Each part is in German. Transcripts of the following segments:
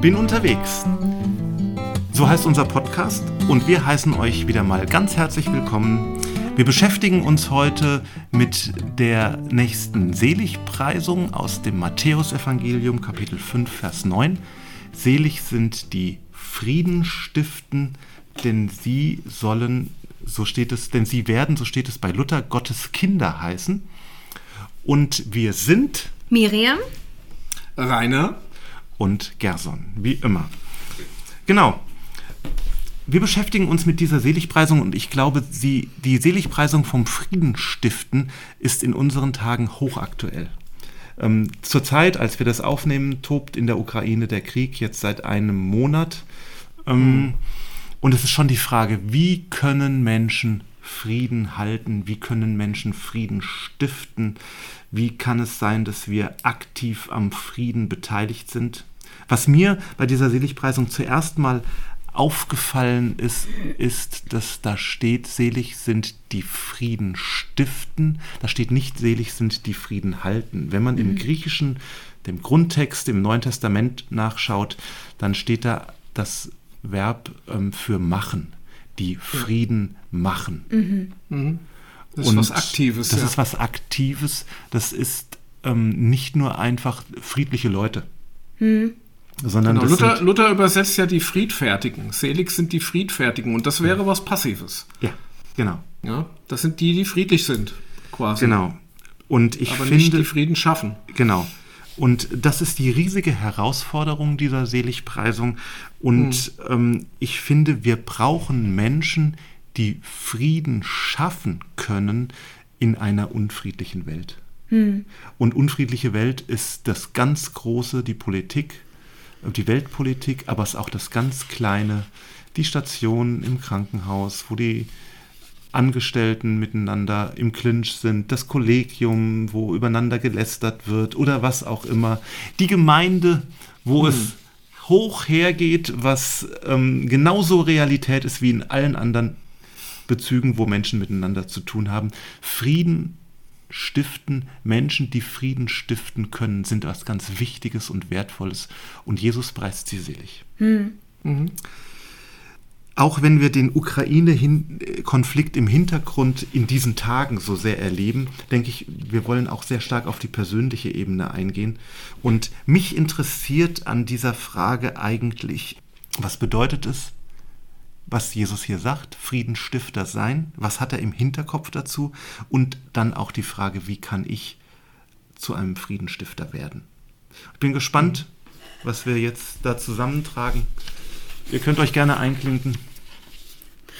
Bin unterwegs. So heißt unser Podcast und wir heißen euch wieder mal ganz herzlich willkommen. Wir beschäftigen uns heute mit der nächsten Seligpreisung aus dem Matthäusevangelium Kapitel 5 Vers 9. Selig sind die Frieden stiften, denn sie sollen, so steht es, denn sie werden, so steht es bei Luther, Gottes Kinder heißen. Und wir sind Miriam, Rainer und Gerson, wie immer. Genau. Wir beschäftigen uns mit dieser Seligpreisung und ich glaube, sie, die Seligpreisung vom Frieden stiften ist in unseren Tagen hochaktuell. Ähm, Zurzeit, als wir das aufnehmen, tobt in der Ukraine der Krieg jetzt seit einem Monat. Ähm, mhm. Und es ist schon die Frage, wie können Menschen Frieden halten? Wie können Menschen Frieden stiften? Wie kann es sein, dass wir aktiv am Frieden beteiligt sind? Was mir bei dieser Seligpreisung zuerst mal aufgefallen ist, ist, dass da steht, selig sind die Frieden stiften. Da steht nicht, selig sind die Frieden halten. Wenn man mhm. im Griechischen, dem Grundtext im Neuen Testament nachschaut, dann steht da das Verb ähm, für machen, die Frieden ja. machen. Mhm. Mhm. Das ist Und was Aktives. Das ja. ist was Aktives. Das ist ähm, nicht nur einfach friedliche Leute. Mhm. Sondern genau. Luther, Luther, übersetzt ja die Friedfertigen. Selig sind die Friedfertigen. Und das wäre ja. was Passives. Ja, genau. Ja, das sind die, die friedlich sind, quasi. Genau. Und ich Aber finde, nicht die Frieden schaffen. Genau. Und das ist die riesige Herausforderung dieser Seligpreisung. Und hm. ähm, ich finde, wir brauchen Menschen, die Frieden schaffen können in einer unfriedlichen Welt. Hm. Und unfriedliche Welt ist das ganz große, die Politik, die Weltpolitik, aber es ist auch das ganz kleine, die Station im Krankenhaus, wo die Angestellten miteinander im Clinch sind, das Kollegium, wo übereinander gelästert wird oder was auch immer, die Gemeinde, wo hm. es hoch hergeht, was ähm, genauso Realität ist wie in allen anderen Bezügen, wo Menschen miteinander zu tun haben. Frieden stiften, Menschen, die Frieden stiften können, sind was ganz Wichtiges und Wertvolles. Und Jesus preist sie selig. Hm. Mhm auch wenn wir den Ukraine-Konflikt im Hintergrund in diesen Tagen so sehr erleben, denke ich, wir wollen auch sehr stark auf die persönliche Ebene eingehen. Und mich interessiert an dieser Frage eigentlich, was bedeutet es, was Jesus hier sagt, Friedenstifter sein, was hat er im Hinterkopf dazu und dann auch die Frage, wie kann ich zu einem Friedenstifter werden. Ich bin gespannt, was wir jetzt da zusammentragen. Ihr könnt euch gerne einklinken.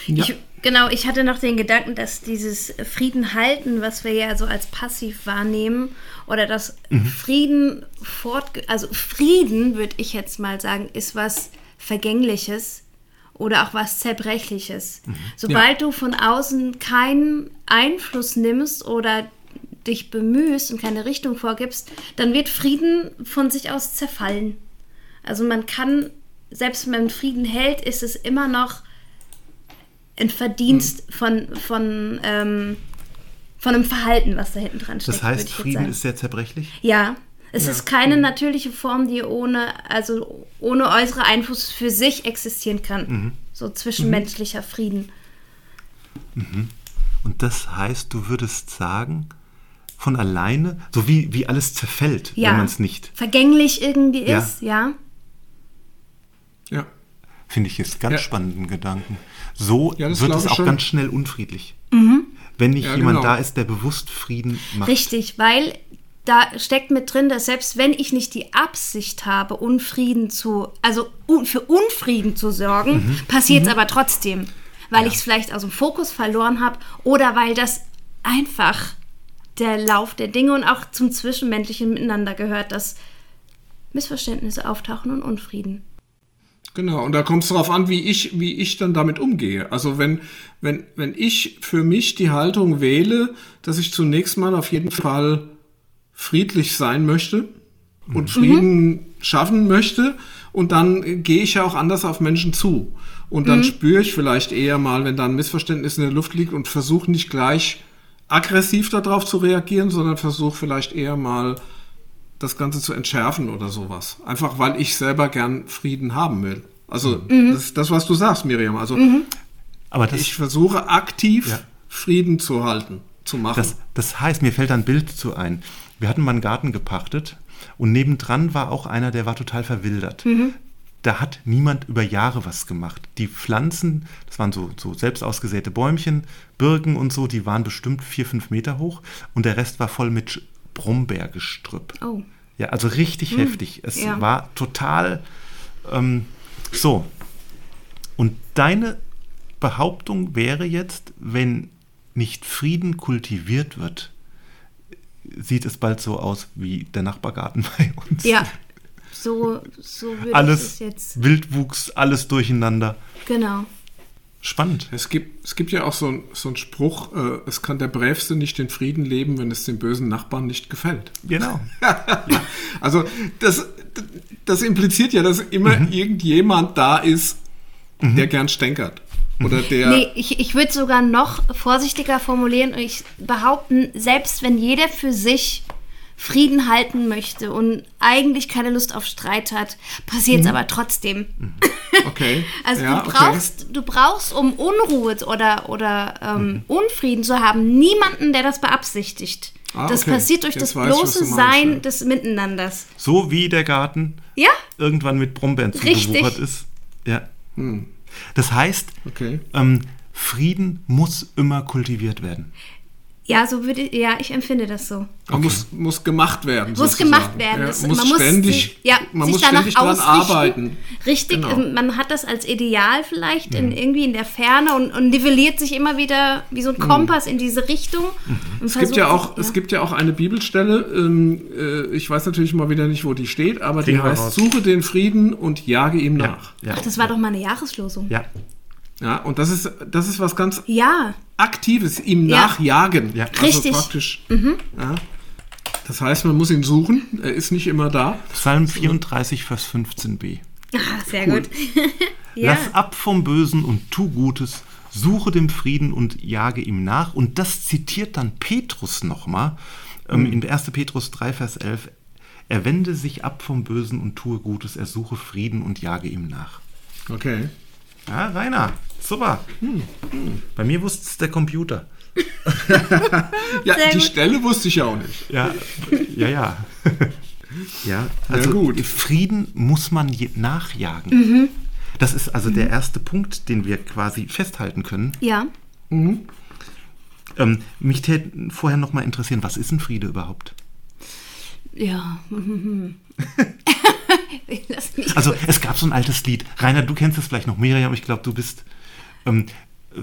Ja. Ich, genau, ich hatte noch den Gedanken, dass dieses Frieden halten, was wir ja so als passiv wahrnehmen, oder das mhm. Frieden fort, also Frieden, würde ich jetzt mal sagen, ist was Vergängliches oder auch was Zerbrechliches. Mhm. Sobald ja. du von außen keinen Einfluss nimmst oder dich bemühst und keine Richtung vorgibst, dann wird Frieden von sich aus zerfallen. Also man kann, selbst wenn man Frieden hält, ist es immer noch ein Verdienst mhm. von, von, ähm, von einem Verhalten, was da hinten dran steht. Das heißt, Frieden ist sehr zerbrechlich? Ja. Es ja. ist keine mhm. natürliche Form, die ohne, also ohne äußere Einfluss für sich existieren kann. Mhm. So zwischenmenschlicher mhm. Frieden. Mhm. Und das heißt, du würdest sagen, von alleine, so wie, wie alles zerfällt, ja. wenn man es nicht. Vergänglich irgendwie ja. ist, ja. Ja. Finde ich jetzt ganz ja. spannenden Gedanken. So ja, wird es auch schon. ganz schnell unfriedlich. Mhm. Wenn nicht ja, jemand genau. da ist, der bewusst Frieden macht. Richtig, weil da steckt mit drin, dass selbst wenn ich nicht die Absicht habe, Unfrieden zu, also für Unfrieden zu sorgen, mhm. passiert es mhm. aber trotzdem, weil ja. ich es vielleicht aus dem Fokus verloren habe oder weil das einfach der Lauf der Dinge und auch zum zwischenmenschlichen Miteinander gehört, dass Missverständnisse auftauchen und Unfrieden. Genau, und da kommt es darauf an, wie ich, wie ich dann damit umgehe. Also wenn, wenn, wenn ich für mich die Haltung wähle, dass ich zunächst mal auf jeden Fall friedlich sein möchte und mhm. Frieden schaffen möchte, und dann gehe ich ja auch anders auf Menschen zu. Und dann mhm. spüre ich vielleicht eher mal, wenn da ein Missverständnis in der Luft liegt und versuche nicht gleich aggressiv darauf zu reagieren, sondern versuche vielleicht eher mal das Ganze zu entschärfen oder sowas. Einfach weil ich selber gern Frieden haben will. Also mhm. das, das, was du sagst, Miriam. Also mhm. Aber ich versuche aktiv ja. Frieden zu halten, zu machen. Das, das heißt, mir fällt ein Bild zu ein. Wir hatten mal einen Garten gepachtet und nebendran war auch einer, der war total verwildert. Mhm. Da hat niemand über Jahre was gemacht. Die Pflanzen, das waren so, so selbst ausgesäte Bäumchen, Birken und so, die waren bestimmt vier, fünf Meter hoch und der Rest war voll mit Brombeergestrüpp. Oh. Ja, also richtig hm. heftig. Es ja. war total ähm, so. Und deine Behauptung wäre jetzt, wenn nicht Frieden kultiviert wird, sieht es bald so aus wie der Nachbargarten bei uns. Ja, so, so würde alles es jetzt. Wildwuchs, alles durcheinander. Genau. Spannend. Es gibt, es gibt ja auch so, so einen Spruch, äh, es kann der Brävste nicht den Frieden leben, wenn es dem bösen Nachbarn nicht gefällt. Genau. also das, das impliziert ja, dass immer mhm. irgendjemand da ist, mhm. der gern stänkert. Oder der. Nee, ich, ich würde sogar noch vorsichtiger formulieren und ich behaupten, selbst wenn jeder für sich Frieden halten möchte und eigentlich keine Lust auf Streit hat, passiert es mhm. aber trotzdem. Mhm. Okay. also ja, du brauchst, okay. du brauchst, um Unruhe oder, oder ähm, mhm. Unfrieden zu haben, niemanden, der das beabsichtigt. Ah, das okay. passiert durch Jetzt das bloße ich, Sein meinst, des Miteinanders. So wie der Garten ja? irgendwann mit Brombeeren zugewuchert ist. Ja. Hm. Das heißt, okay. ähm, Frieden muss immer kultiviert werden. Ja, so würde ich, ja, ich empfinde das so. Okay. Muss, muss gemacht werden. Muss sozusagen. gemacht werden. Ja, muss man ständig, muss, ja, man muss ständig dran arbeiten. Richtig, genau. Ähm, man hat das als Ideal vielleicht mhm. in, irgendwie in der Ferne und, und, nivelliert sich immer wieder wie so ein mhm. Kompass mhm. in diese Richtung. Mhm. Es, gibt ja auch, ja. es gibt ja auch eine Bibelstelle, ähm, äh, ich weiß natürlich mal wieder nicht, wo die steht, aber Kriegen die heißt, raus. suche den Frieden und jage ihm nach. Ja. Ach, das war doch mal eine Jahreslosung. Ja. Ja, und das ist, das ist was ganz ja. Aktives, ihm ja. nachjagen. Ja. Also Richtig. praktisch. Mhm. Ja. Das heißt, man muss ihn suchen, er ist nicht immer da. Psalm 34, Vers 15b. Ah, sehr cool. gut. ja. Lass ab vom Bösen und tu Gutes, suche dem Frieden und jage ihm nach. Und das zitiert dann Petrus nochmal ähm, mhm. in 1. Petrus 3, Vers 11. Er wende sich ab vom Bösen und tue Gutes, er suche Frieden und jage ihm nach. Okay. Ja, Rainer, super. Hm, hm. Bei mir wusste es der Computer. ja, Sehr die gut. Stelle wusste ich ja auch nicht. Ja, ja, ja. ja, also ja, gut. Frieden muss man nachjagen. Mhm. Das ist also mhm. der erste Punkt, den wir quasi festhalten können. Ja. Mhm. Ähm, mich täte vorher noch mal interessieren, was ist ein Friede überhaupt? Ja. also es gab so ein altes Lied. Rainer, du kennst es vielleicht noch, Miriam, ich glaube, du bist. Ähm,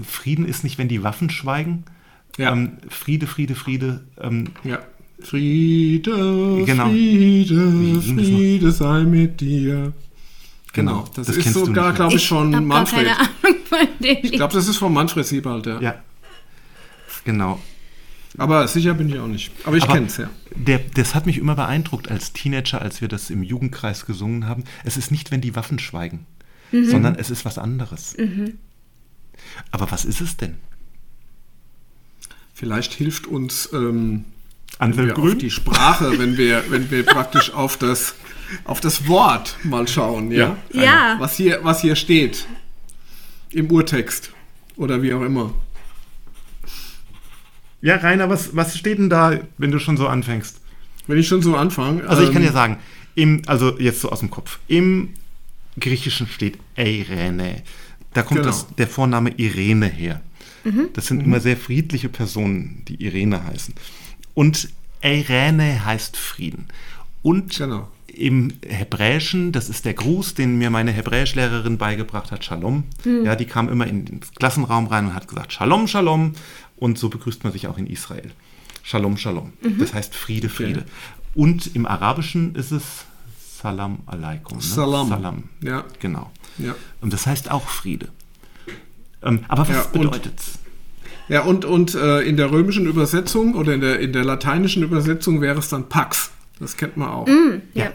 Frieden ist nicht, wenn die Waffen schweigen. Ja. Ähm, Friede, Friede, Friede. Ähm, ja. Friede, genau. Friede, Friede sei mit dir. Genau, genau. das, das ist sogar, glaube ich, schon ich Manfred. ich glaube, das ist von Manfred Siebald, ja. Ja. Genau. Aber sicher bin ich auch nicht. Aber ich kenne es ja. Der, das hat mich immer beeindruckt als Teenager, als wir das im Jugendkreis gesungen haben. Es ist nicht, wenn die Waffen schweigen, mhm. sondern es ist was anderes. Mhm. Aber was ist es denn? Vielleicht hilft uns ähm, Grün? die Sprache, wenn wir, wenn wir praktisch auf das, auf das Wort mal schauen. Ja. ja. ja. Was, hier, was hier steht im Urtext oder wie auch immer. Ja, Rainer, was, was steht denn da, wenn du schon so anfängst? Wenn ich schon so anfange. Also ich kann ähm, ja sagen, im, also jetzt so aus dem Kopf. Im Griechischen steht Eirene. Da kommt genau. das, der Vorname Irene her. Mhm. Das sind mhm. immer sehr friedliche Personen, die Irene heißen. Und Eirene heißt Frieden. Und genau. Im Hebräischen, das ist der Gruß, den mir meine Hebräischlehrerin beigebracht hat, Shalom. Mhm. Ja, die kam immer in den Klassenraum rein und hat gesagt, Shalom, Shalom. Und so begrüßt man sich auch in Israel. Shalom, Shalom. Mhm. Das heißt Friede, Friede. Okay. Und im Arabischen ist es Salam alaikum. Ne? Salam. Salam. Ja. Genau. Ja. Und das heißt auch Friede. Ähm, aber was ja, bedeutet es? Ja, und, und äh, in der römischen Übersetzung oder in der, in der lateinischen Übersetzung wäre es dann Pax. Das kennt man auch. Mm, ja.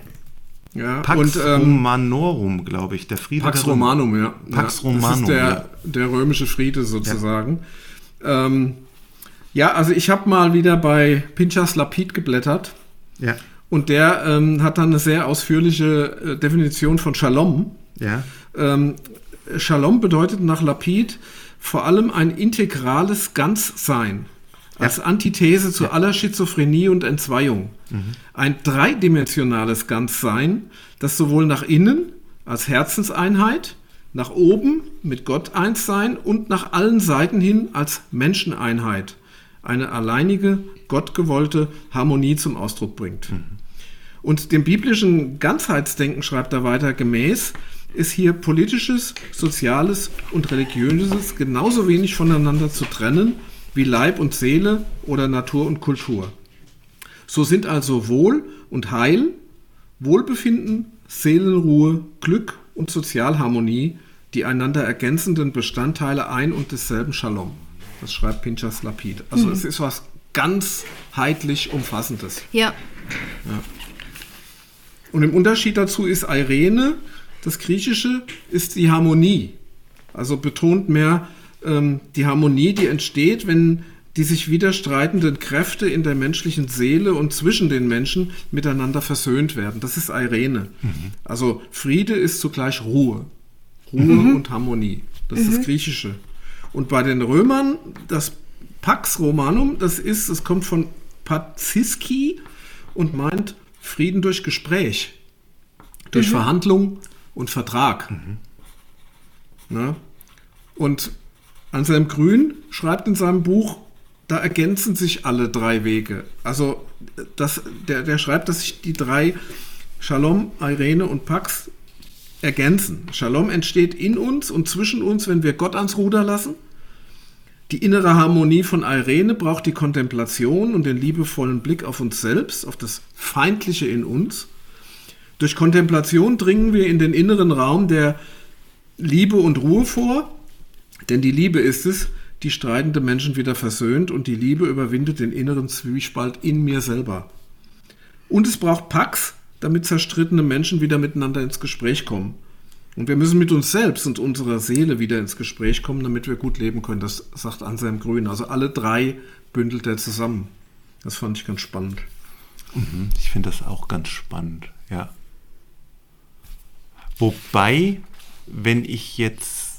Ja, Pax und, ähm, Romanorum, glaube ich, der Friede. Pax Romanum, ja. Pax Romanum. Das ist der, ja. der römische Friede sozusagen. Ja. Ähm, ja, also ich habe mal wieder bei Pinchas Lapid geblättert. Ja. Und der ähm, hat dann eine sehr ausführliche äh, Definition von Shalom. Ja. Ähm, Shalom bedeutet nach Lapid vor allem ein integrales Ganzsein. Als Antithese zu aller Schizophrenie und Entzweiung. Ein dreidimensionales Ganzsein, das sowohl nach innen als Herzenseinheit, nach oben mit Gott eins sein und nach allen Seiten hin als Menscheneinheit eine alleinige, gottgewollte Harmonie zum Ausdruck bringt. Und dem biblischen Ganzheitsdenken schreibt er weiter gemäß, ist hier politisches, soziales und religiöses genauso wenig voneinander zu trennen wie Leib und Seele oder Natur und Kultur. So sind also Wohl und Heil, Wohlbefinden, Seelenruhe, Glück und Sozialharmonie die einander ergänzenden Bestandteile ein und desselben Shalom. Das schreibt Pinchas Lapid. Also mhm. es ist was ganzheitlich Umfassendes. Ja. ja. Und im Unterschied dazu ist Irene, das Griechische, ist die Harmonie. Also betont mehr ähm, die Harmonie, die entsteht, wenn die sich widerstreitenden Kräfte in der menschlichen Seele und zwischen den Menschen miteinander versöhnt werden. Das ist Irene. Mhm. Also Friede ist zugleich Ruhe. Ruhe mhm. und Harmonie. Das mhm. ist das Griechische. Und bei den Römern, das Pax Romanum, das ist, es kommt von Paziski und meint Frieden durch Gespräch, durch mhm. Verhandlung und Vertrag. Mhm. Na? Und Anselm Grün schreibt in seinem Buch, da ergänzen sich alle drei Wege. Also das, der, der schreibt, dass sich die drei Shalom, Irene und Pax ergänzen. Shalom entsteht in uns und zwischen uns, wenn wir Gott ans Ruder lassen. Die innere Harmonie von Irene braucht die Kontemplation und den liebevollen Blick auf uns selbst, auf das Feindliche in uns. Durch Kontemplation dringen wir in den inneren Raum der Liebe und Ruhe vor, denn die Liebe ist es, die streitende Menschen wieder versöhnt und die Liebe überwindet den inneren Zwiespalt in mir selber. Und es braucht Pax, damit zerstrittene Menschen wieder miteinander ins Gespräch kommen. Und wir müssen mit uns selbst und unserer Seele wieder ins Gespräch kommen, damit wir gut leben können. Das sagt Anselm Grün. Also alle drei bündelt er zusammen. Das fand ich ganz spannend. Mhm, ich finde das auch ganz spannend, ja. Wobei, wenn ich jetzt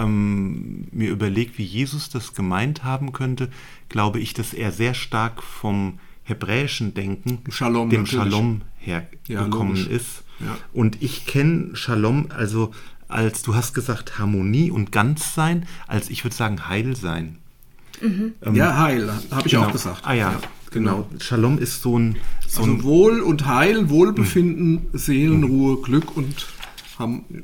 ähm, mir überlege, wie Jesus das gemeint haben könnte, glaube ich, dass er sehr stark vom hebräischen Denken, Shalom, dem natürlich. Shalom hergekommen ja, ist. Ja. Und ich kenne Shalom also als, du hast gesagt, Harmonie und Ganzsein, als ich würde sagen Heilsein. Mhm. Ähm, ja, Heil, habe ich genau. auch gesagt. Ah ja, ja genau. genau. Shalom ist so ein... So also Wohl und Heil, Wohlbefinden, mhm. Seelenruhe, Glück und...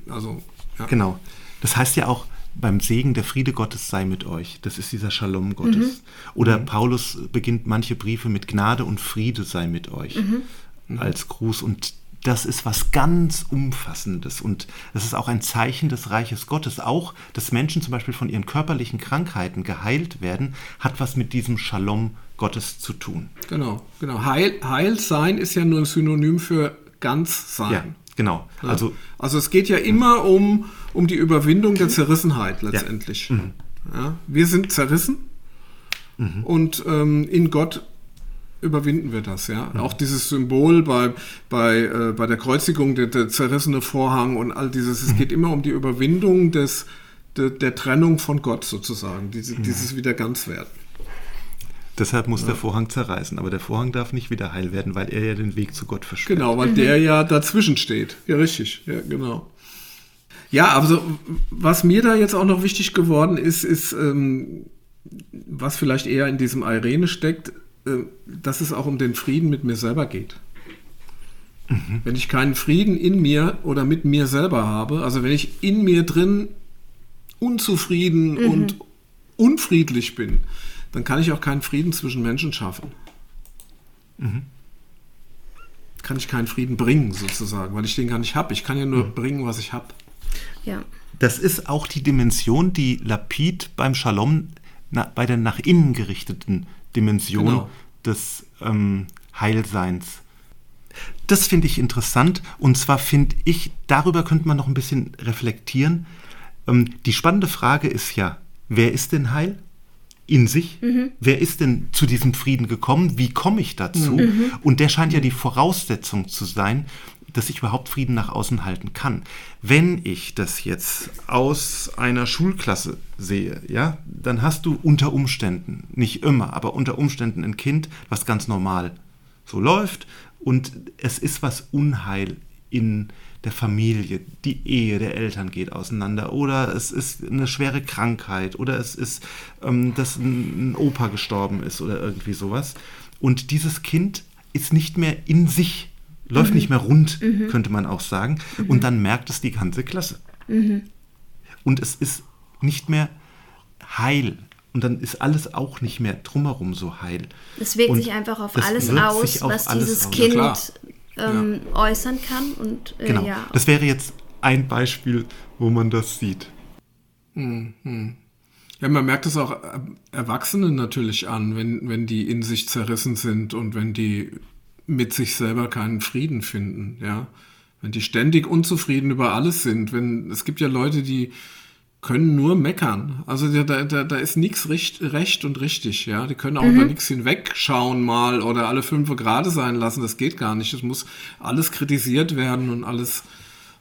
Also, ja. Genau. Das heißt ja auch, beim Segen der Friede Gottes sei mit euch. Das ist dieser Shalom Gottes. Mhm. Oder mhm. Paulus beginnt manche Briefe mit Gnade und Friede sei mit euch mhm. als Gruß. Und das ist was ganz Umfassendes. Und das ist auch ein Zeichen des Reiches Gottes. Auch, dass Menschen zum Beispiel von ihren körperlichen Krankheiten geheilt werden, hat was mit diesem Shalom Gottes zu tun. Genau, genau. Heil, Heilsein ist ja nur ein Synonym für Ganzsein. Ja. Genau. Also, also es geht ja immer um, um die Überwindung der Zerrissenheit letztendlich. Ja. Mhm. Ja, wir sind zerrissen mhm. und ähm, in Gott überwinden wir das. Ja? Mhm. Auch dieses Symbol bei, bei, äh, bei der Kreuzigung, der, der, zerrissene Vorhang und all dieses, es mhm. geht immer um die Überwindung des, de, der Trennung von Gott sozusagen, diese, dieses wieder ganz werden. Deshalb muss ja. der Vorhang zerreißen. Aber der Vorhang darf nicht wieder heil werden, weil er ja den Weg zu Gott versperrt. Genau, weil mhm. der ja dazwischen steht. Ja, richtig. Ja, genau. Ja, also was mir da jetzt auch noch wichtig geworden ist, ist, ähm, was vielleicht eher in diesem Irene steckt, äh, dass es auch um den Frieden mit mir selber geht. Mhm. Wenn ich keinen Frieden in mir oder mit mir selber habe, also wenn ich in mir drin unzufrieden mhm. und unfriedlich bin, dann kann ich auch keinen Frieden zwischen Menschen schaffen. Mhm. Kann ich keinen Frieden bringen, sozusagen, weil ich den gar nicht habe. Ich kann ja nur mhm. bringen, was ich habe. Ja. Das ist auch die Dimension, die Lapid beim Shalom na, bei der nach innen gerichteten Dimension genau. des ähm, Heilseins. Das finde ich interessant und zwar finde ich, darüber könnte man noch ein bisschen reflektieren. Ähm, die spannende Frage ist ja, wer ist denn heil? In sich. Mhm. Wer ist denn zu diesem Frieden gekommen? Wie komme ich dazu? Mhm. Und der scheint ja die Voraussetzung zu sein, dass ich überhaupt Frieden nach außen halten kann. Wenn ich das jetzt aus einer Schulklasse sehe, ja, dann hast du unter Umständen, nicht immer, aber unter Umständen ein Kind, was ganz normal so läuft und es ist was Unheil in der Familie, die Ehe der Eltern geht auseinander oder es ist eine schwere Krankheit oder es ist, ähm, dass ein Opa gestorben ist oder irgendwie sowas. Und dieses Kind ist nicht mehr in sich läuft mhm. nicht mehr rund, mhm. könnte man auch sagen. Mhm. Und dann merkt es die ganze Klasse. Mhm. Und es ist nicht mehr heil. Und dann ist alles auch nicht mehr drumherum so heil. Es wirkt und sich einfach auf alles aus, auf was alles dieses aus. Kind ja, ähm, ja. äußern kann. Und, äh, genau. Ja. Das wäre jetzt ein Beispiel, wo man das sieht. Mhm. Ja, man merkt es auch Erwachsenen natürlich an, wenn, wenn die in sich zerrissen sind und wenn die mit sich selber keinen Frieden finden, ja. Wenn die ständig unzufrieden über alles sind, wenn, es gibt ja Leute, die können nur meckern. Also da, da, da ist nichts recht, recht und richtig, ja. Die können auch mhm. über nichts hinwegschauen mal oder alle fünf Grade sein lassen. Das geht gar nicht. Es muss alles kritisiert werden und alles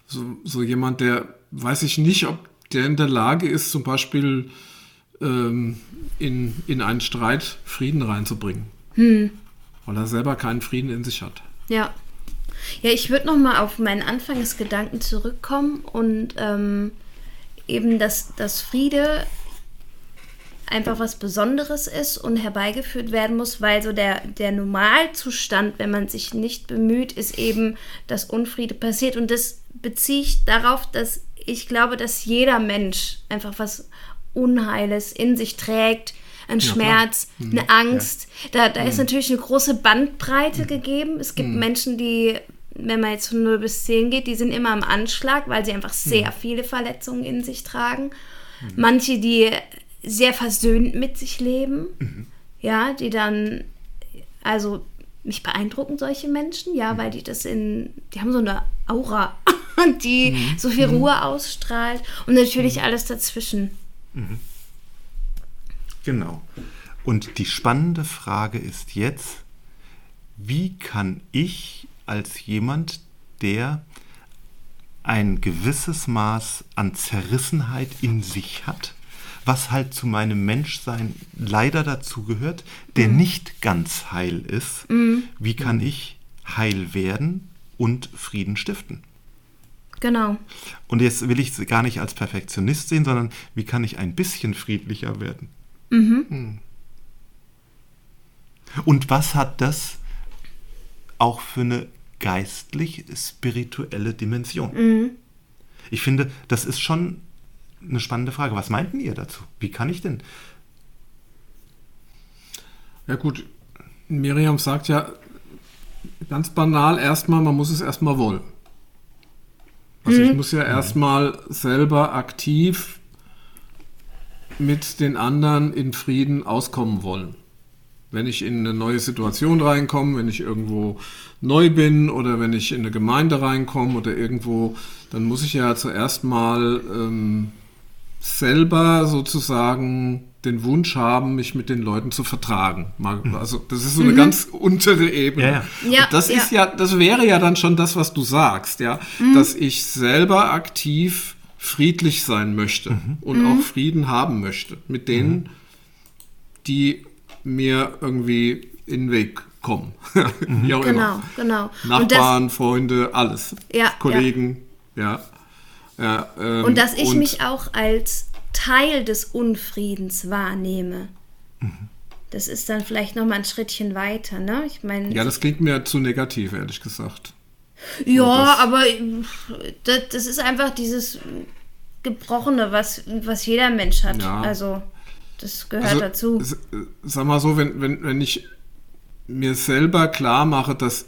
so, so jemand, der weiß ich nicht, ob der in der Lage ist, zum Beispiel ähm, in, in einen Streit Frieden reinzubringen. Hm weil er selber keinen Frieden in sich hat. Ja. Ja, ich würde noch mal auf meinen Anfangsgedanken zurückkommen und ähm, eben, dass, dass Friede einfach was Besonderes ist und herbeigeführt werden muss, weil so der, der Normalzustand, wenn man sich nicht bemüht, ist eben, dass Unfriede passiert. Und das beziehe ich darauf, dass ich glaube, dass jeder Mensch einfach was Unheiles in sich trägt, ein ja, Schmerz, mhm. eine Angst. Da, da mhm. ist natürlich eine große Bandbreite mhm. gegeben. Es gibt mhm. Menschen, die, wenn man jetzt von 0 bis 10 geht, die sind immer am Anschlag, weil sie einfach mhm. sehr viele Verletzungen in sich tragen. Mhm. Manche, die sehr versöhnt mit sich leben, ja, die dann, also mich beeindrucken solche Menschen, ja, weil die das in, die haben so eine Aura, die so viel Ruhe ausstrahlt und natürlich alles dazwischen. Mhm. Genau. Und die spannende Frage ist jetzt, wie kann ich als jemand, der ein gewisses Maß an Zerrissenheit in sich hat, was halt zu meinem Menschsein leider dazugehört, der mhm. nicht ganz heil ist, mhm. wie kann ich heil werden und Frieden stiften? Genau. Und jetzt will ich es gar nicht als Perfektionist sehen, sondern wie kann ich ein bisschen friedlicher werden? Mhm. Hm. Und was hat das auch für eine geistlich-spirituelle Dimension? Mhm. Ich finde, das ist schon eine spannende Frage. Was meinten ihr dazu? Wie kann ich denn? Ja gut, Miriam sagt ja ganz banal erstmal, man muss es erstmal wollen. Also mhm. ich muss ja erstmal selber aktiv mit den anderen in Frieden auskommen wollen. Wenn ich in eine neue Situation reinkomme, wenn ich irgendwo neu bin oder wenn ich in eine Gemeinde reinkomme oder irgendwo, dann muss ich ja zuerst mal ähm, selber sozusagen den Wunsch haben, mich mit den Leuten zu vertragen. Mhm. Also das ist so eine mhm. ganz untere Ebene. Ja, ja. ja das ist ja. das wäre ja dann schon das, was du sagst, ja, mhm. dass ich selber aktiv friedlich sein möchte mhm. und mhm. auch Frieden haben möchte mit denen, mhm. die mir irgendwie in den Weg kommen. Mhm. genau, immer. genau. Nachbarn, das, Freunde, alles. Ja, Kollegen, ja. ja. ja ähm, und dass ich und, mich auch als Teil des Unfriedens wahrnehme. Mhm. Das ist dann vielleicht noch mal ein Schrittchen weiter, ne? Ich meine. Ja, das klingt mir zu negativ, ehrlich gesagt. Ja, aber das, das, ist einfach dieses Gebrochene, was, was jeder Mensch hat. Ja. Also, das gehört also, dazu. Sag mal so, wenn, wenn, wenn ich mir selber klar mache, dass,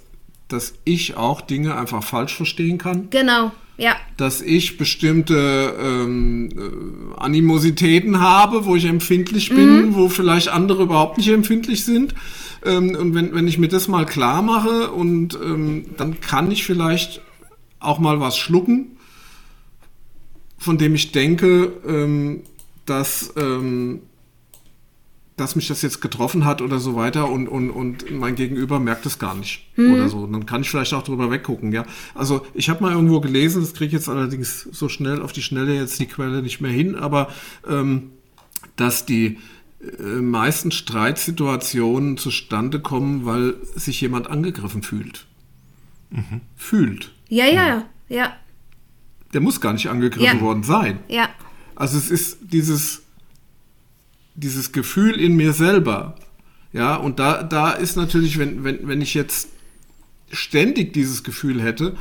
dass ich auch Dinge einfach falsch verstehen kann. Genau, ja. Dass ich bestimmte ähm, äh, Animositäten habe, wo ich empfindlich bin, mhm. wo vielleicht andere überhaupt nicht empfindlich sind. Ähm, und wenn, wenn ich mir das mal klar mache und ähm, dann kann ich vielleicht auch mal was schlucken, von dem ich denke, ähm, dass, ähm, dass mich das jetzt getroffen hat oder so weiter und, und, und mein Gegenüber merkt es gar nicht mhm. oder so. Und dann kann ich vielleicht auch drüber weggucken, ja. Also ich habe mal irgendwo gelesen, das kriege ich jetzt allerdings so schnell auf die Schnelle jetzt die Quelle nicht mehr hin, aber ähm, dass die äh, meisten Streitsituationen zustande kommen, weil sich jemand angegriffen fühlt. Mhm. Fühlt. Ja, ja, ja. Der muss gar nicht angegriffen ja. worden sein. Ja. Also es ist dieses dieses Gefühl in mir selber. Ja, und da, da ist natürlich, wenn, wenn, wenn ich jetzt ständig dieses Gefühl hätte,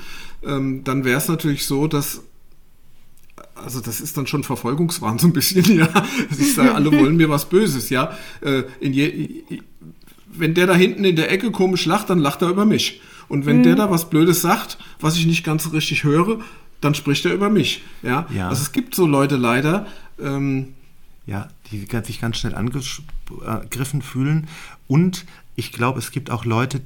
ähm, dann wäre es natürlich so, dass also das ist dann schon Verfolgungswahn so ein bisschen, ja. Ich sage, alle wollen mir was Böses, ja. Äh, je, wenn der da hinten in der Ecke komisch lacht, dann lacht er über mich. Und wenn mhm. der da was Blödes sagt, was ich nicht ganz richtig höre, dann spricht er über mich, ja. ja. Also es gibt so Leute leider, ähm, ja, die sich ganz schnell angegriffen fühlen. Und ich glaube, es gibt auch Leute,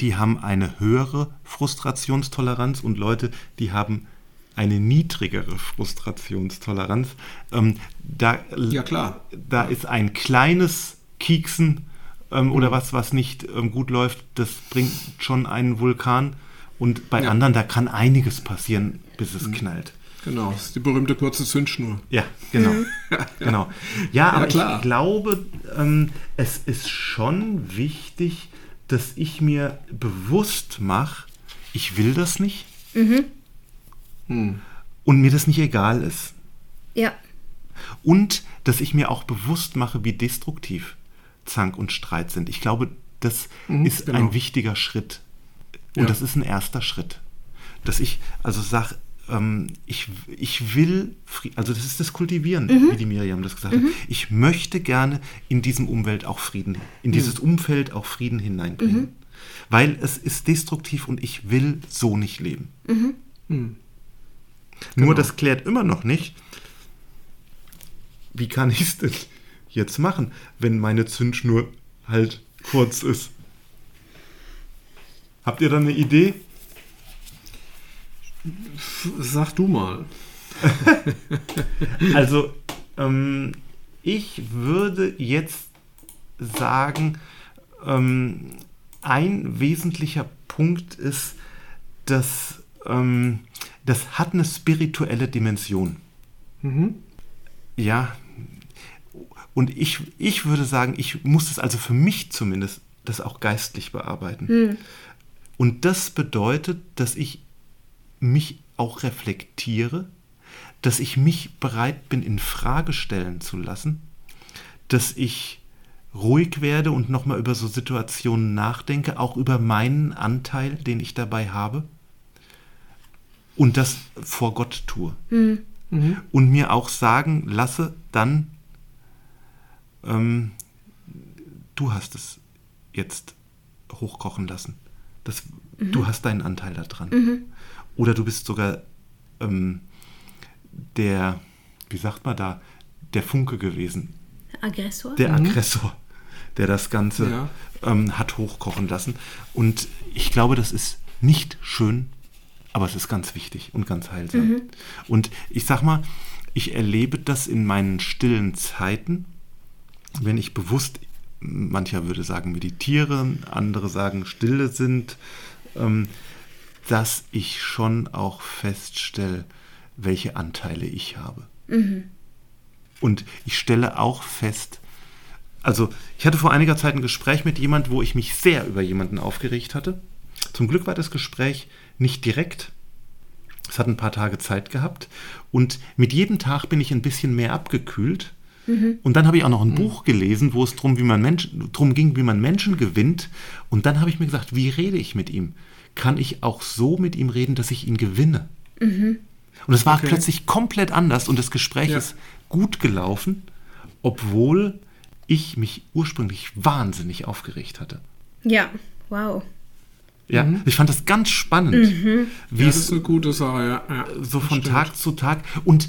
die haben eine höhere Frustrationstoleranz und Leute, die haben eine niedrigere Frustrationstoleranz. Ähm, da, ja, klar. Da ist ein kleines Kieksen ähm, mhm. oder was, was nicht ähm, gut läuft, das bringt schon einen Vulkan. Und bei ja. anderen, da kann einiges passieren, bis es mhm. knallt. Genau, das ist die berühmte kurze Zündschnur. Ja, genau. Mhm. genau. Ja, aber klar. ich glaube, ähm, es ist schon wichtig, dass ich mir bewusst mache, ich will das nicht. Mhm. Hm. Und mir das nicht egal ist. Ja. Und dass ich mir auch bewusst mache, wie destruktiv Zank und Streit sind. Ich glaube, das mhm, ist genau. ein wichtiger Schritt. Und ja. das ist ein erster Schritt. Dass ich also sage, ähm, ich, ich will, also das ist das Kultivieren, mhm. wie die Miriam das gesagt mhm. hat. Ich möchte gerne in diesem Umwelt auch Frieden, in dieses mhm. Umfeld auch Frieden hineinbringen. Mhm. Weil es ist destruktiv und ich will so nicht leben. Mhm. Hm. Nur genau. das klärt immer noch nicht, wie kann ich es denn jetzt machen, wenn meine Zündschnur halt kurz ist. Habt ihr da eine Idee? Sag du mal. also, ähm, ich würde jetzt sagen, ähm, ein wesentlicher Punkt ist, dass ähm, das hat eine spirituelle Dimension. Mhm. Ja, und ich, ich würde sagen, ich muss es also für mich zumindest das auch geistlich bearbeiten. Mhm. Und das bedeutet, dass ich mich auch reflektiere, dass ich mich bereit bin, in Frage stellen zu lassen, dass ich ruhig werde und nochmal über so Situationen nachdenke, auch über meinen Anteil, den ich dabei habe, und das vor Gott tue. Mhm. Mhm. Und mir auch sagen lasse, dann, ähm, du hast es jetzt hochkochen lassen. Das, mhm. Du hast deinen Anteil daran. Oder du bist sogar ähm, der, wie sagt man da, der Funke gewesen. Aggressor? Der mhm. Aggressor, der das Ganze ja. ähm, hat hochkochen lassen. Und ich glaube, das ist nicht schön, aber es ist ganz wichtig und ganz heilsam. Mhm. Und ich sag mal, ich erlebe das in meinen stillen Zeiten, wenn ich bewusst, mancher würde sagen meditieren, andere sagen stille sind, ähm, dass ich schon auch feststelle, welche Anteile ich habe. Mhm. Und ich stelle auch fest, also ich hatte vor einiger Zeit ein Gespräch mit jemand, wo ich mich sehr über jemanden aufgeregt hatte. Zum Glück war das Gespräch nicht direkt. Es hat ein paar Tage Zeit gehabt und mit jedem Tag bin ich ein bisschen mehr abgekühlt. Mhm. Und dann habe ich auch noch ein mhm. Buch gelesen, wo es darum ging, wie man Menschen gewinnt. Und dann habe ich mir gesagt, wie rede ich mit ihm? Kann ich auch so mit ihm reden, dass ich ihn gewinne. Mhm. Und es war okay. plötzlich komplett anders und das Gespräch ja. ist gut gelaufen, obwohl ich mich ursprünglich wahnsinnig aufgeregt hatte. Ja, wow. Ja, mhm. ich fand das ganz spannend, mhm. wie ja, das ist eine gute Sache, ja. ja so von stimmt. Tag zu Tag. Und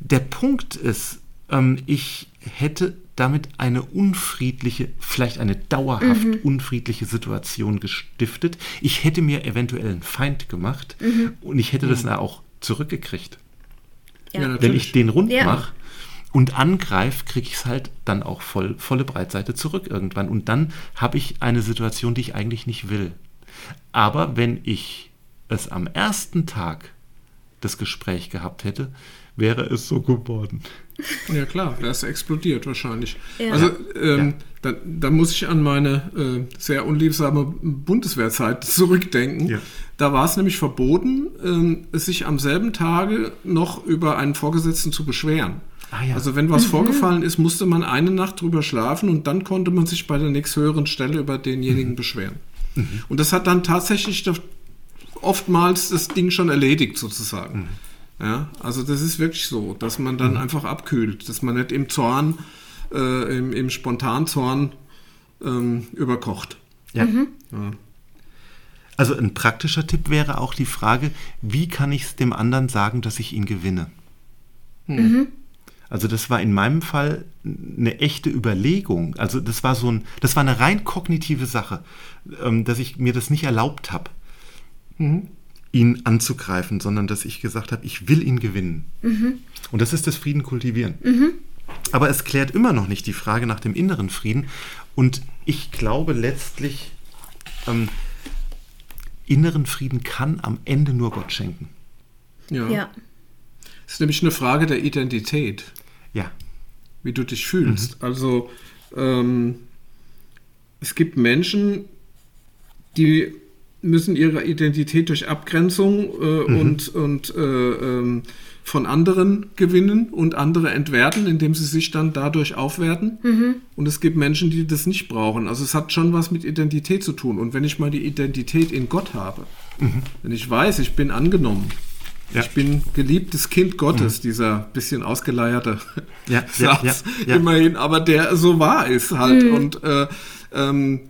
der Punkt ist, ähm, ich hätte damit eine unfriedliche, vielleicht eine dauerhaft mhm. unfriedliche Situation gestiftet. Ich hätte mir eventuell einen Feind gemacht mhm. und ich hätte das mhm. auch zurückgekriegt. Ja. Ja, Wenn ich den rund ja. mache und angreife, kriege ich es halt dann auch voll, volle Breitseite zurück irgendwann. Und dann habe ich eine Situation, die ich eigentlich nicht will. Aber wenn ich es am ersten Tag das Gespräch gehabt hätte, wäre es so geworden. Ja klar, da ist explodiert wahrscheinlich. Ja. Also ähm, ja. da, da, muss ich an meine äh, sehr unliebsame Bundeswehrzeit zurückdenken. Ja. Da war es nämlich verboten, ähm, sich am selben Tage noch über einen Vorgesetzten zu beschweren. Ah, ja. Also wenn was mhm. vorgefallen ist, musste man eine Nacht drüber schlafen und dann konnte man sich bei der nächsthöheren Stelle über denjenigen mhm. beschweren. Mhm. Und das hat dann tatsächlich oftmals das Ding schon erledigt sozusagen. Ja, also das ist wirklich so, dass man dann mhm. einfach abkühlt, dass man nicht im Zorn, äh, im, im Spontanzorn ähm, überkocht. Ja. Mhm. ja. Also ein praktischer Tipp wäre auch die Frage, wie kann ich es dem anderen sagen, dass ich ihn gewinne? Hm. Mhm. Also das war in meinem Fall eine echte Überlegung. Also das war so ein, das war eine rein kognitive Sache, ähm, dass ich mir das nicht erlaubt habe. Mhm ihn anzugreifen, sondern dass ich gesagt habe, ich will ihn gewinnen. Mhm. Und das ist das Frieden kultivieren. Mhm. Aber es klärt immer noch nicht die Frage nach dem inneren Frieden. Und ich glaube letztlich, ähm, inneren Frieden kann am Ende nur Gott schenken. Ja. ja. Das ist nämlich eine Frage der Identität. Ja. Wie du dich fühlst. Mhm. Also ähm, es gibt Menschen, die müssen ihre Identität durch Abgrenzung äh, mhm. und, und äh, ähm, von anderen gewinnen und andere entwerten, indem sie sich dann dadurch aufwerten. Mhm. Und es gibt Menschen, die das nicht brauchen. Also es hat schon was mit Identität zu tun. Und wenn ich mal die Identität in Gott habe, mhm. wenn ich weiß, ich bin angenommen, ja. ich bin geliebtes Kind Gottes, mhm. dieser bisschen ausgeleierte ja, Satz, ja, immerhin, aber der so wahr ist halt. Mhm. Und äh, ähm,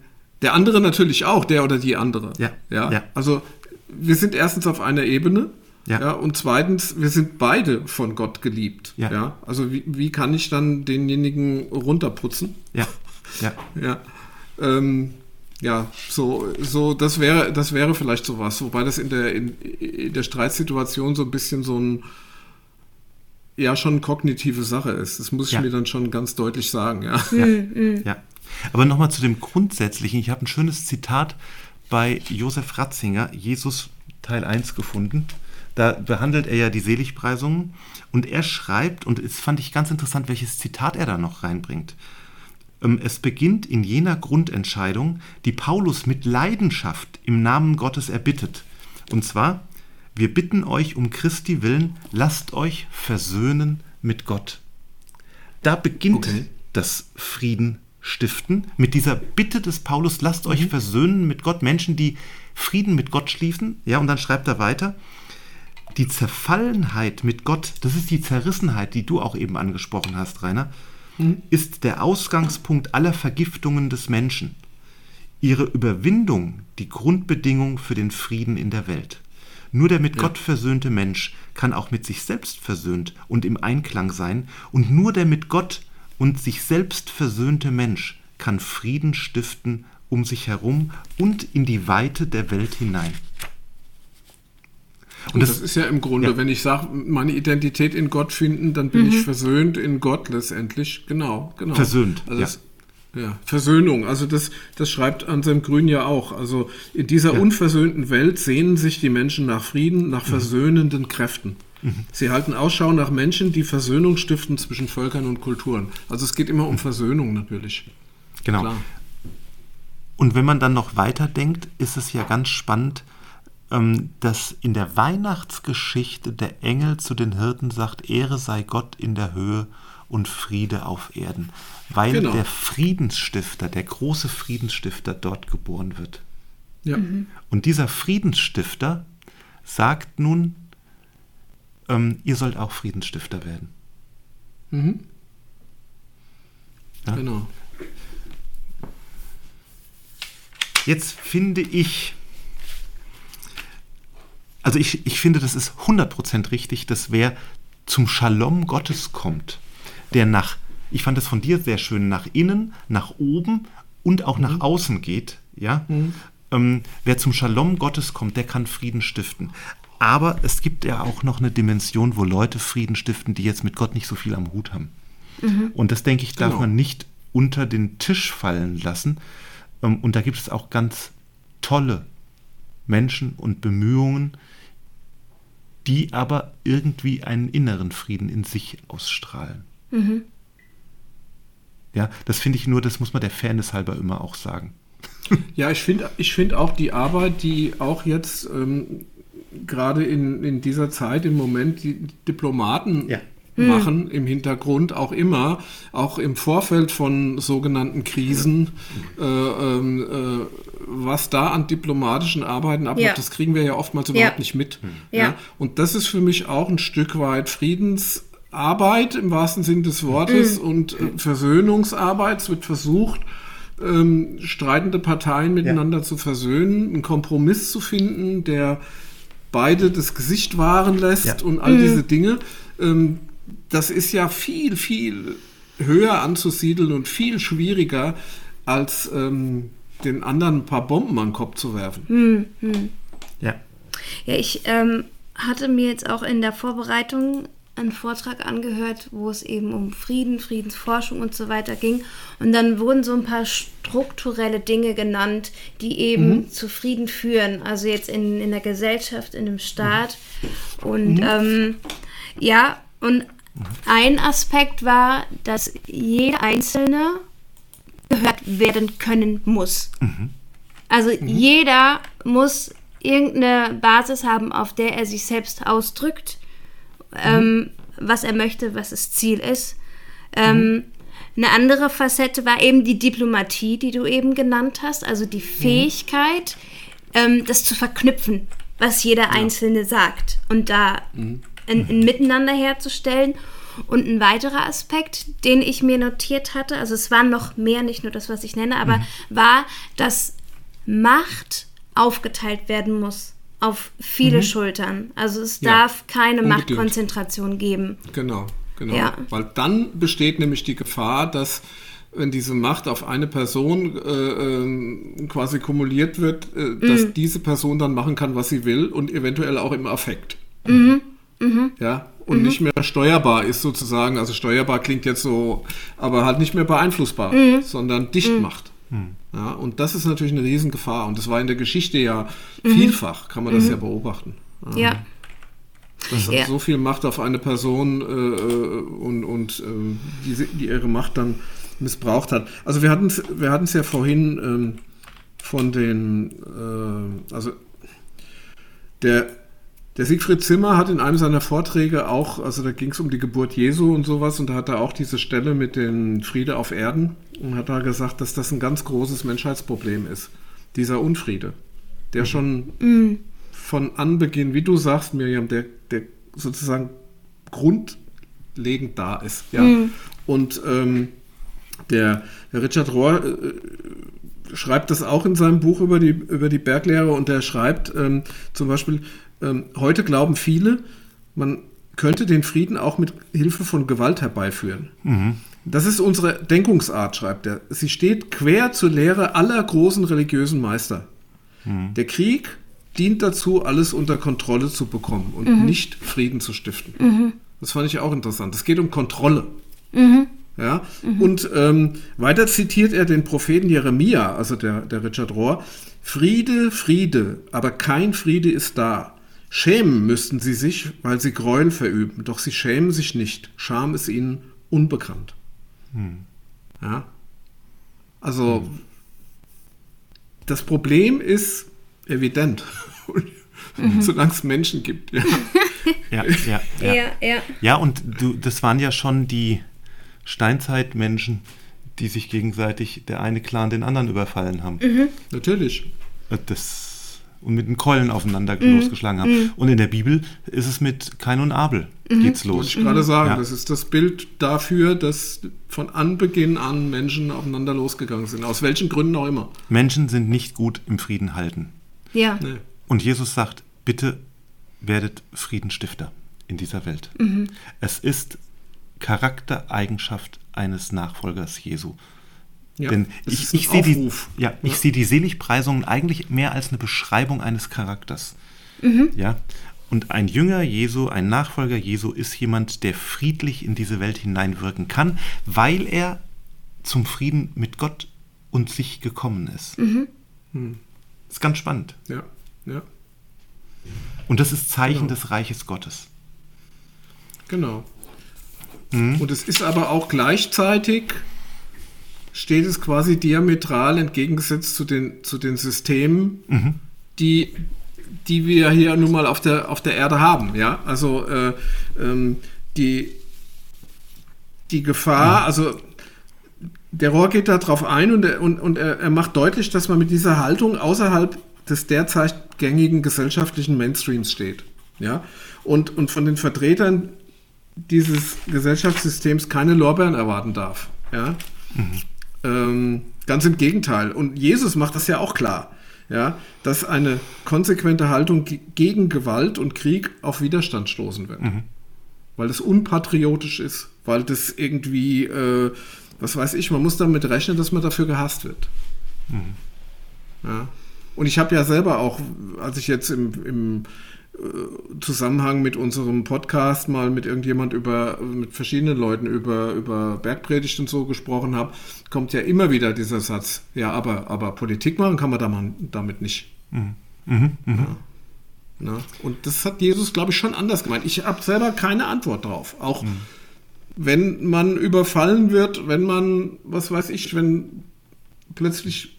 der andere natürlich auch, der oder die andere. Ja. ja? ja. Also wir sind erstens auf einer Ebene. Ja. ja. Und zweitens, wir sind beide von Gott geliebt. Ja. ja? Also wie, wie kann ich dann denjenigen runterputzen? Ja. Ja. ja. Ähm, ja, so, so, das wäre, das wäre vielleicht sowas, wobei das in der, in, in der Streitsituation so ein bisschen so ein, ja, schon kognitive Sache ist. Das muss ich ja. mir dann schon ganz deutlich sagen, ja. Ja, ja. Aber nochmal zu dem Grundsätzlichen. Ich habe ein schönes Zitat bei Josef Ratzinger, Jesus Teil 1 gefunden. Da behandelt er ja die Seligpreisungen und er schreibt, und es fand ich ganz interessant, welches Zitat er da noch reinbringt. Ähm, es beginnt in jener Grundentscheidung, die Paulus mit Leidenschaft im Namen Gottes erbittet. Und zwar, wir bitten euch um Christi willen, lasst euch versöhnen mit Gott. Da beginnt okay. das Frieden stiften, mit dieser Bitte des Paulus, lasst euch mhm. versöhnen mit Gott, Menschen, die Frieden mit Gott schließen. Ja, und dann schreibt er weiter, die Zerfallenheit mit Gott, das ist die Zerrissenheit, die du auch eben angesprochen hast, Rainer, mhm. ist der Ausgangspunkt aller Vergiftungen des Menschen. Ihre Überwindung die Grundbedingung für den Frieden in der Welt. Nur der mit ja. Gott versöhnte Mensch kann auch mit sich selbst versöhnt und im Einklang sein, und nur der mit Gott und sich selbst versöhnte Mensch kann Frieden stiften um sich herum und in die Weite der Welt hinein. Und, das, das, ist ja im Grunde, ja. wenn ich sage, meine Identität in Gott finden, dann bin mhm. ich versöhnt in Gott letztendlich. Genau, genau. Versöhnt. Also ja. Das, ja, Versöhnung. Also das, das schreibt Anselm Grün ja auch. Also in dieser ja. unversöhnten Welt sehnen sich die Menschen nach Frieden, nach mhm. versöhnenden Kräften. Sie halten Ausschau nach Menschen, die Versöhnung stiften zwischen Völkern und Kulturen. Also es geht immer um Versöhnung natürlich. Genau. Klar. Und wenn man dann noch weiterdenkt, ist es ja ganz spannend, ähm, dass in der Weihnachtsgeschichte der Engel zu den Hirten sagt, Ehre sei Gott in der Höhe und Friede auf Erden, weil genau. der Friedensstifter, der große Friedensstifter dort geboren wird. Ja. Mhm. Und dieser Friedensstifter sagt nun, ähm, ihr sollt auch Friedensstifter werden. Mhm. Ja? Genau. Jetzt finde ich, also ich, ich finde, das ist 100% richtig, dass wer zum Shalom Gottes kommt, der nach, ich fand das von dir sehr schön, nach innen, nach oben und auch mhm. nach außen geht, ja, mhm. ähm, wer zum Shalom Gottes kommt, der kann Frieden stiften. Aber es gibt ja auch noch eine Dimension, wo Leute Frieden stiften, die jetzt mit Gott nicht so viel am Hut haben. Mhm. Und das, denke ich, darf genau. man nicht unter den Tisch fallen lassen. Ähm, und da gibt es auch ganz tolle Menschen und Bemühungen, die aber irgendwie einen inneren Frieden in sich ausstrahlen. Mhm. Ja, das finde ich nur, das muss man der Fairness halber immer auch sagen. Ja, ich finde ich find auch die Arbeit, die auch jetzt ähm, gerade in, in dieser Zeit im Moment die Diplomaten ja. machen, hm. im Hintergrund auch immer, auch im Vorfeld von sogenannten Krisen, äh, ähm, äh, was da an diplomatischen Arbeiten abläuft, ja. das kriegen wir ja oftmals ja. überhaupt nicht mit. Ja. Und das ist für mich auch ein Stück weit Friedensarbeit im wahrsten Sinn des Wortes mhm. und äh, Versöhnungsarbeit. Es wird versucht, ähm, streitende Parteien miteinander zu versöhnen, einen Kompromiss zu finden, der beide das Gesicht wahren lässt und all mhm. diese Dinge. Ähm, das ist ja viel, viel höher anzusiedeln und viel schwieriger als ähm, den anderen ein paar Bomben an den Kopf zu werfen. Hm, hm. Ja. Ja, ich ähm, hatte mir jetzt auch in der Vorbereitung einen Vortrag angehört, wo es eben um Frieden, Friedensforschung und so weiter ging. Und dann wurden so ein paar strukturelle Dinge genannt, die eben mhm. zu Frieden führen. Also jetzt in, in der Gesellschaft, in dem Staat. Mhm. Und mhm. ähm, ja, und ein Aspekt war, dass jeder Einzelne gehört werden können muss. Mhm. Also mhm. jeder muss irgendeine Basis haben, auf der er sich selbst ausdrückt, ähm, mhm. was er möchte, was das Ziel ist. Ähm, mhm. Eine andere Facette war eben die Diplomatie, die du eben genannt hast, also die mhm. Fähigkeit, ähm, das zu verknüpfen, was jeder Einzelne sagt und da ein, ein Miteinander herzustellen und ein weiterer Aspekt, den ich mir notiert hatte, also es war noch mehr, nicht nur das, was ich nenne, aber war, dass Macht aufgeteilt werden muss auf viele mhm. Schultern. Also es ja, darf keine unbedingt. Machtkonzentration geben. Genau, genau. Ja. Weil dann besteht nämlich die Gefahr, dass wenn diese Macht auf eine Person äh, ähm, quasi kumuliert wird, äh, mhm. dass diese Person dann machen kann, was sie will und eventuell auch im Affekt. Mhm. Mhm. Ja, und mhm. nicht mehr steuerbar ist sozusagen. Also steuerbar klingt jetzt so, aber halt nicht mehr beeinflussbar, mhm. sondern dicht mhm. macht. Mhm. Ja, und das ist natürlich eine Riesengefahr. Und das war in der Geschichte ja mhm. vielfach, kann man das ja beobachten. Ja. ja. Dass ja. so viel Macht auf eine Person äh, äh und, und äh, die, die ihre Macht dann missbraucht hat. Also wir hatten es wir ja vorhin ähm, von den, äh, also der der Siegfried Zimmer hat in einem seiner Vorträge auch, also da ging es um die Geburt Jesu und sowas, und da hat er auch diese Stelle mit dem Friede auf Erden und hat da gesagt, dass das ein ganz großes Menschheitsproblem ist. Dieser Unfriede, der mhm. schon mhm. von Anbeginn, wie du sagst, Miriam, der, der sozusagen grundlegend da ist. Ja? Mhm. Und ähm, der, der, Richard Rohr äh, schreibt das auch in seinem Buch über die, über die Berglehre und der schreibt ähm, zum Beispiel, ähm, heute glauben viele, man könnte den Frieden auch mit Hilfe von Gewalt herbeiführen. Mhm. Das ist unsere Denkungsart, schreibt er. Sie steht quer zur Lehre aller großen religiösen Meister. Mhm. Der Krieg dient dazu, alles unter Kontrolle zu bekommen und mhm. nicht Frieden zu stiften. Mhm. Das fand ich auch interessant. Es geht um Kontrolle. Mhm. Ja? Mhm. Und ähm, weiter zitiert er den Propheten Jeremia, also der, der Richard Rohr. Friede, Friede, aber kein Friede ist da. Schämen müssten sie sich, weil sie Gräuel verüben, doch sie schämen sich nicht. Scham ist ihnen unbekannt. Hm. Ja? Also, hm. das Problem ist evident, mhm. solange es Menschen gibt. Ja. ja, ja, ja. ja, ja. ja und du, das waren ja schon die Steinzeitmenschen, die sich gegenseitig der eine Clan den anderen überfallen haben. Mhm. Natürlich. Das und mit den Keulen aufeinander mhm. losgeschlagen haben. Mhm. Und in der Bibel ist es mit Kain und Abel mhm. geht's los. Wollte ich gerade sagen, ja. das ist das Bild dafür, dass von Anbeginn an Menschen aufeinander losgegangen sind, aus welchen Gründen auch immer. Menschen sind nicht gut im Frieden halten. Ja. Nee. Und Jesus sagt, bitte werdet Friedenstifter in dieser Welt. Mhm. Es ist Charaktereigenschaft eines Nachfolgers Jesu, ja, Denn ich, ich sehe die, ja, ich ja. sehe die Seligpreisungen eigentlich mehr als eine Beschreibung eines Charakters. Mhm. Ja. Und ein Jünger Jesu, ein Nachfolger Jesu ist jemand, der friedlich in diese Welt hineinwirken kann, weil er zum Frieden mit Gott und sich gekommen ist. Mhm. Hm. Ist ganz spannend. Ja, ja. Und das ist Zeichen genau. des Reiches Gottes. Genau. Mhm. Und es ist aber auch gleichzeitig, steht es quasi diametral entgegengesetzt zu den, zu den Systemen, mhm. die, die wir hier nun mal auf der, auf der Erde haben. Ja? Also äh, ähm, die, die Gefahr, mhm. also der Rohr geht da drauf ein und, er, und, und er, er macht deutlich, dass man mit dieser Haltung außerhalb des derzeit gängigen gesellschaftlichen Mainstreams steht. Ja? Und, und von den Vertretern dieses Gesellschaftssystems keine Lorbeeren erwarten darf. Ja? Mhm. Ähm, ganz im Gegenteil. Und Jesus macht das ja auch klar. Ja, dass eine konsequente Haltung gegen Gewalt und Krieg auf Widerstand stoßen wird. Mhm. Weil das unpatriotisch ist, weil das irgendwie, äh, was weiß ich, man muss damit rechnen, dass man dafür gehasst wird. Mhm. Ja. Und ich habe ja selber auch, als ich jetzt im, im Zusammenhang mit unserem Podcast mal mit irgendjemand über, mit verschiedenen Leuten über, über Bergpredigt und so gesprochen habe, kommt ja immer wieder dieser Satz, ja, aber, aber Politik machen kann man da man, damit nicht. Mhm. Mhm, mh. ja. Ja. Und das hat Jesus, glaube ich, schon anders gemeint. Ich habe selber keine Antwort drauf. Auch mhm. wenn man überfallen wird, wenn man, was weiß ich, wenn plötzlich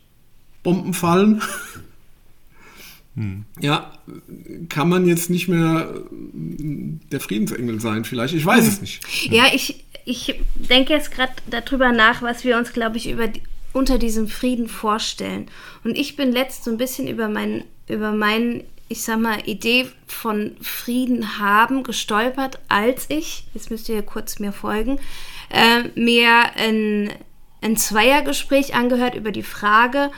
Bomben fallen, Ja, kann man jetzt nicht mehr der Friedensengel sein, vielleicht? Ich weiß es nicht. Ja, ich, ich denke jetzt gerade darüber nach, was wir uns, glaube ich, über unter diesem Frieden vorstellen. Und ich bin letzt so ein bisschen über mein, über mein, ich sag mal, Idee von Frieden haben gestolpert, als ich, jetzt müsst ihr kurz mir folgen, äh, mir ein, ein Zweiergespräch angehört über die Frage,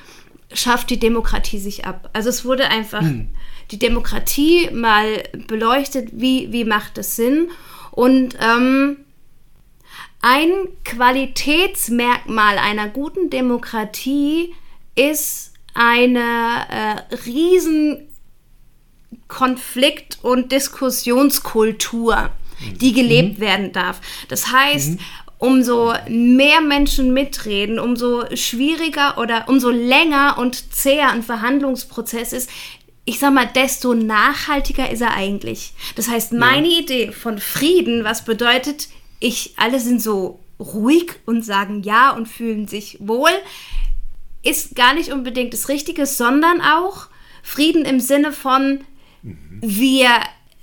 schafft die Demokratie sich ab. Also es wurde einfach hm. die Demokratie mal beleuchtet, wie, wie macht es Sinn. Und ähm, ein Qualitätsmerkmal einer guten Demokratie ist eine äh, riesen Konflikt- und Diskussionskultur, die gelebt mhm. werden darf. Das heißt, mhm umso mehr Menschen mitreden, umso schwieriger oder umso länger und zäher ein Verhandlungsprozess ist, ich sag mal, desto nachhaltiger ist er eigentlich. Das heißt, meine ja. Idee von Frieden, was bedeutet, ich, alle sind so ruhig und sagen ja und fühlen sich wohl, ist gar nicht unbedingt das Richtige, sondern auch Frieden im Sinne von, mhm. wir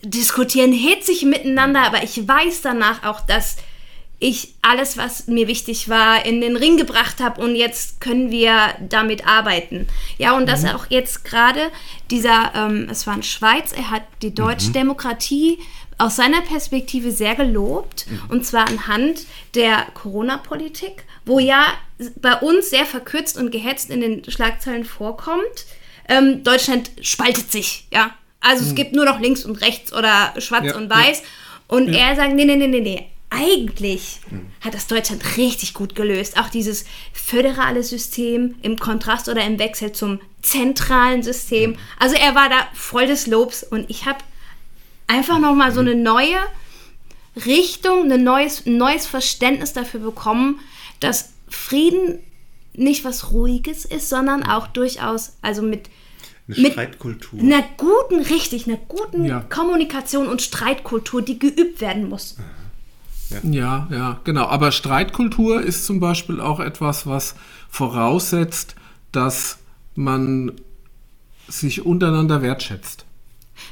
diskutieren hitzig miteinander, aber ich weiß danach auch, dass ich alles, was mir wichtig war, in den Ring gebracht habe und jetzt können wir damit arbeiten. Ja, und mhm. das auch jetzt gerade dieser, ähm, es war in Schweiz, er hat die mhm. deutsche mhm. Demokratie aus seiner Perspektive sehr gelobt mhm. und zwar anhand der Corona-Politik, wo ja bei uns sehr verkürzt und gehetzt in den Schlagzeilen vorkommt. Ähm, Deutschland spaltet sich, ja. Also es mhm. gibt nur noch links und rechts oder schwarz ja, und weiß. Ja. Und ja. er sagt, nee, nee, nee, nee, nee eigentlich hat das Deutschland richtig gut gelöst. Auch dieses föderale System im Kontrast oder im Wechsel zum zentralen System. Also er war da voll des Lobs und ich habe einfach nochmal so eine neue Richtung, ein neues, neues Verständnis dafür bekommen, dass Frieden nicht was Ruhiges ist, sondern auch durchaus, also mit eine mit Streitkultur. Einer guten, richtig, einer guten ja. Kommunikation und Streitkultur, die geübt werden muss. Ja, ja, genau. Aber Streitkultur ist zum Beispiel auch etwas, was voraussetzt, dass man sich untereinander wertschätzt.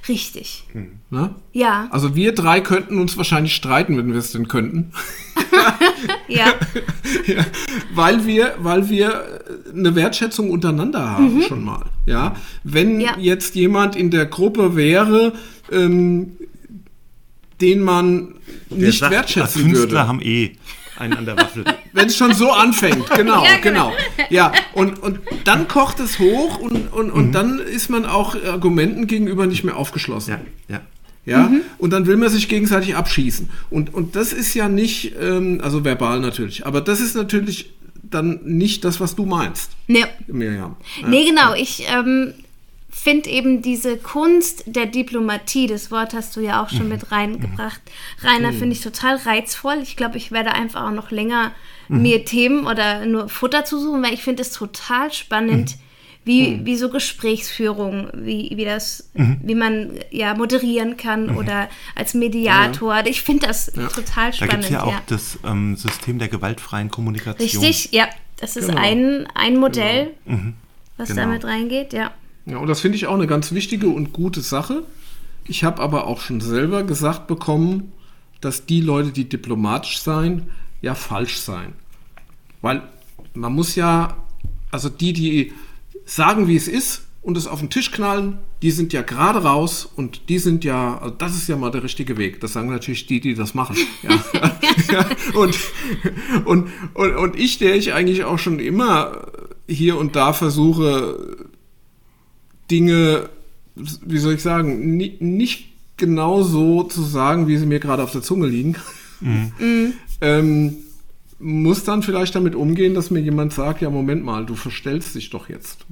Richtig. Hm. Ne? Ja. Also wir drei könnten uns wahrscheinlich streiten, wenn wir es denn könnten. ja. ja. Weil wir, weil wir eine Wertschätzung untereinander haben mhm. schon mal. Ja. Wenn ja. jetzt jemand in der Gruppe wäre, ähm, den man Der nicht sagt, wertschätzen Künstler würde. haben eh einen an der Waffel. Wenn es schon so anfängt, genau, ja, genau, genau. Ja, und, und dann kocht es hoch und, und, und mhm. dann ist man auch Argumenten gegenüber nicht mehr aufgeschlossen. Ja, ja. Ja, mhm. und dann will man sich gegenseitig abschießen. Und, und das ist ja nicht, ähm, also verbal natürlich, aber das ist natürlich dann nicht das, was du meinst. Nee. Miriam. Ja. Nee, genau. Ich ähm, finde eben diese Kunst der Diplomatie, das Wort hast du ja auch schon mit reingebracht, Rainer, finde ich total reizvoll. Ich glaube, ich werde einfach auch noch länger mir Themen oder nur Futter zu suchen, weil ich finde es total spannend, wie, wie so Gesprächsführung, wie, wie das, wie man ja moderieren kann oder als Mediator. Ich finde das total Da spannend. gibt es ja auch das ähm, System der gewaltfreien Kommunikation. Richtig, ja. Das ist Genau. ein, ein Modell, was Genau. damit reingeht, ja. Ja, und das finde ich auch eine ganz wichtige und gute Sache. Ich habe aber auch schon selber gesagt bekommen, dass die Leute, die diplomatisch sein, ja falsch sein. Weil man muss ja, also die, die sagen, wie es ist und es auf den Tisch knallen, die sind ja gerade raus und die sind ja, also das ist ja mal der richtige Weg. Das sagen natürlich die, die das machen. Ja. ja, und, und, und, und ich, der ich eigentlich auch schon immer hier und da versuche, Dinge, wie soll ich sagen, ni- nicht genau so zu sagen, wie sie mir gerade auf der Zunge liegen. ähm, muss dann vielleicht damit umgehen, dass mir jemand sagt, ja, Moment mal, du verstellst dich doch jetzt.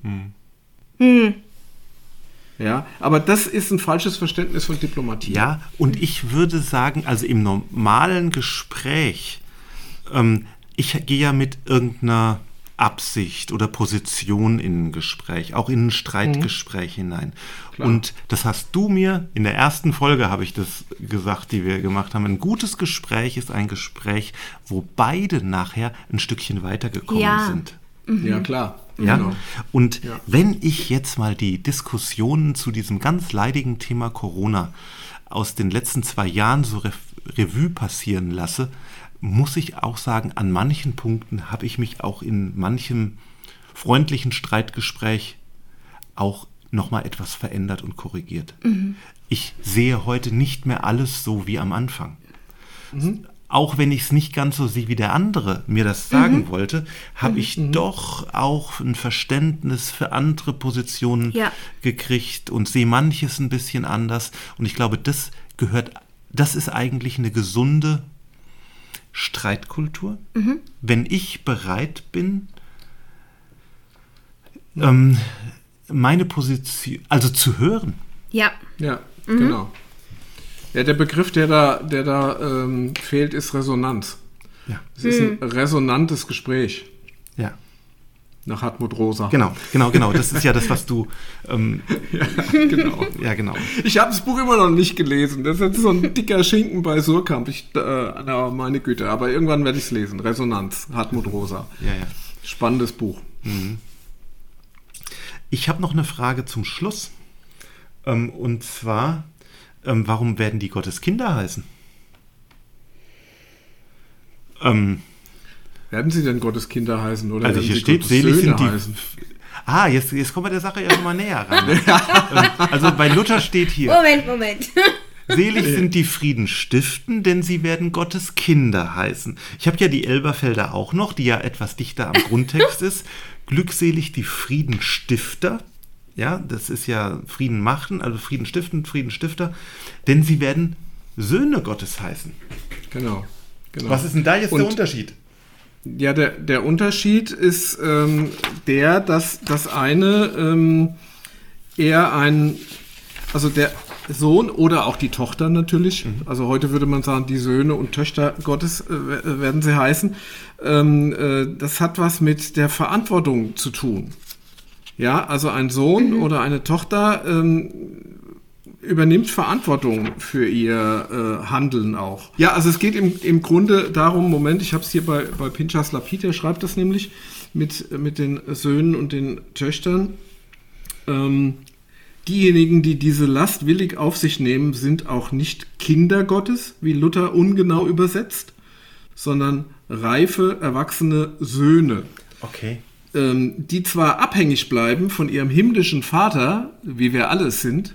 Ja, aber das ist ein falsches Verständnis von Diplomatie. Ja, und ich würde sagen, also im normalen Gespräch, ähm, ich gehe ja mit irgendeiner Absicht oder Position in ein Gespräch, auch in ein Streitgespräch hinein. Und das hast du mir, in der ersten Folge habe ich das gesagt, die wir gemacht haben, ein gutes Gespräch ist ein Gespräch, wo beide nachher ein Stückchen weitergekommen Ja. sind. Ja, klar. Ja? Genau. Und Ja. wenn ich jetzt mal die Diskussionen zu diesem ganz leidigen Thema Corona aus den letzten zwei Jahren so Rev Revue passieren lasse, muss ich auch sagen, an manchen Punkten habe ich mich auch in manchem freundlichen Streitgespräch auch nochmal etwas verändert und korrigiert. Ich sehe heute nicht mehr alles so wie am Anfang auch wenn ich es nicht ganz so sehe, wie der andere mir das sagen wollte, habe ich doch auch ein Verständnis für andere Positionen Ja. gekriegt und sehe manches ein bisschen anders. Und ich glaube, das gehört, das ist eigentlich eine gesunde Streitkultur. Wenn ich bereit bin, ähm, meine Position, also zu hören. Ja, Ja, genau. Ja, der Begriff, der da, der da ähm, fehlt, ist Resonanz. Ja. Es ist ein resonantes Gespräch Ja. Nach Hartmut Rosa. Genau, genau, genau. Das ist ja das, was du. Ähm, genau. ja, genau. Ich habe das Buch immer noch nicht gelesen. Das ist jetzt so ein dicker Schinken bei Surkamp. Ich, äh, na, meine Güte. Aber irgendwann werde ich es lesen. Resonanz, Hartmut Rosa. Ja, ja. Spannendes Buch. Ich habe noch eine Frage zum Schluss. Ähm, und zwar, ähm, warum werden die Gottes Kinder heißen? Ähm, Werden sie denn Gottes Kinder heißen? Oder also werden hier sie steht, Gottes selig Söhne sind die. heißen? Ah, jetzt, jetzt kommen wir der Sache ja schon mal näher ran. also bei Luther steht hier, Moment, Moment. Selig sind die Frieden stiften, denn sie werden Gottes Kinder heißen. Ich habe ja die Elberfelder auch noch, die ja etwas dichter am Grundtext ist. Glückselig die Friedenstifter. Ja, das ist ja Frieden machen, also Frieden stiften, Friedenstifter. Denn sie werden Söhne Gottes heißen. Genau. genau. Was ist denn da jetzt der Und- Unterschied? Ja, der, der Unterschied ist ähm, der, dass das eine ähm, eher ein, also der Sohn oder auch die Tochter natürlich, also heute würde man sagen, die Söhne und Töchter Gottes äh, we- werden sie heißen, ähm, äh, das hat was mit der Verantwortung zu tun. Ja, also ein Sohn oder eine Tochter ähm, übernimmt Verantwortung für ihr äh, Handeln auch. Ja, also es geht im, im Grunde darum, Moment, ich habe es hier bei, bei Pinchas Lapid, der schreibt das nämlich mit, mit den Söhnen und den Töchtern. Ähm, diejenigen, die diese Last willig auf sich nehmen, sind auch nicht Kinder Gottes, wie Luther ungenau übersetzt, sondern reife, erwachsene Söhne Okay. ähm, die zwar abhängig bleiben von ihrem himmlischen Vater, wie wir alle sind,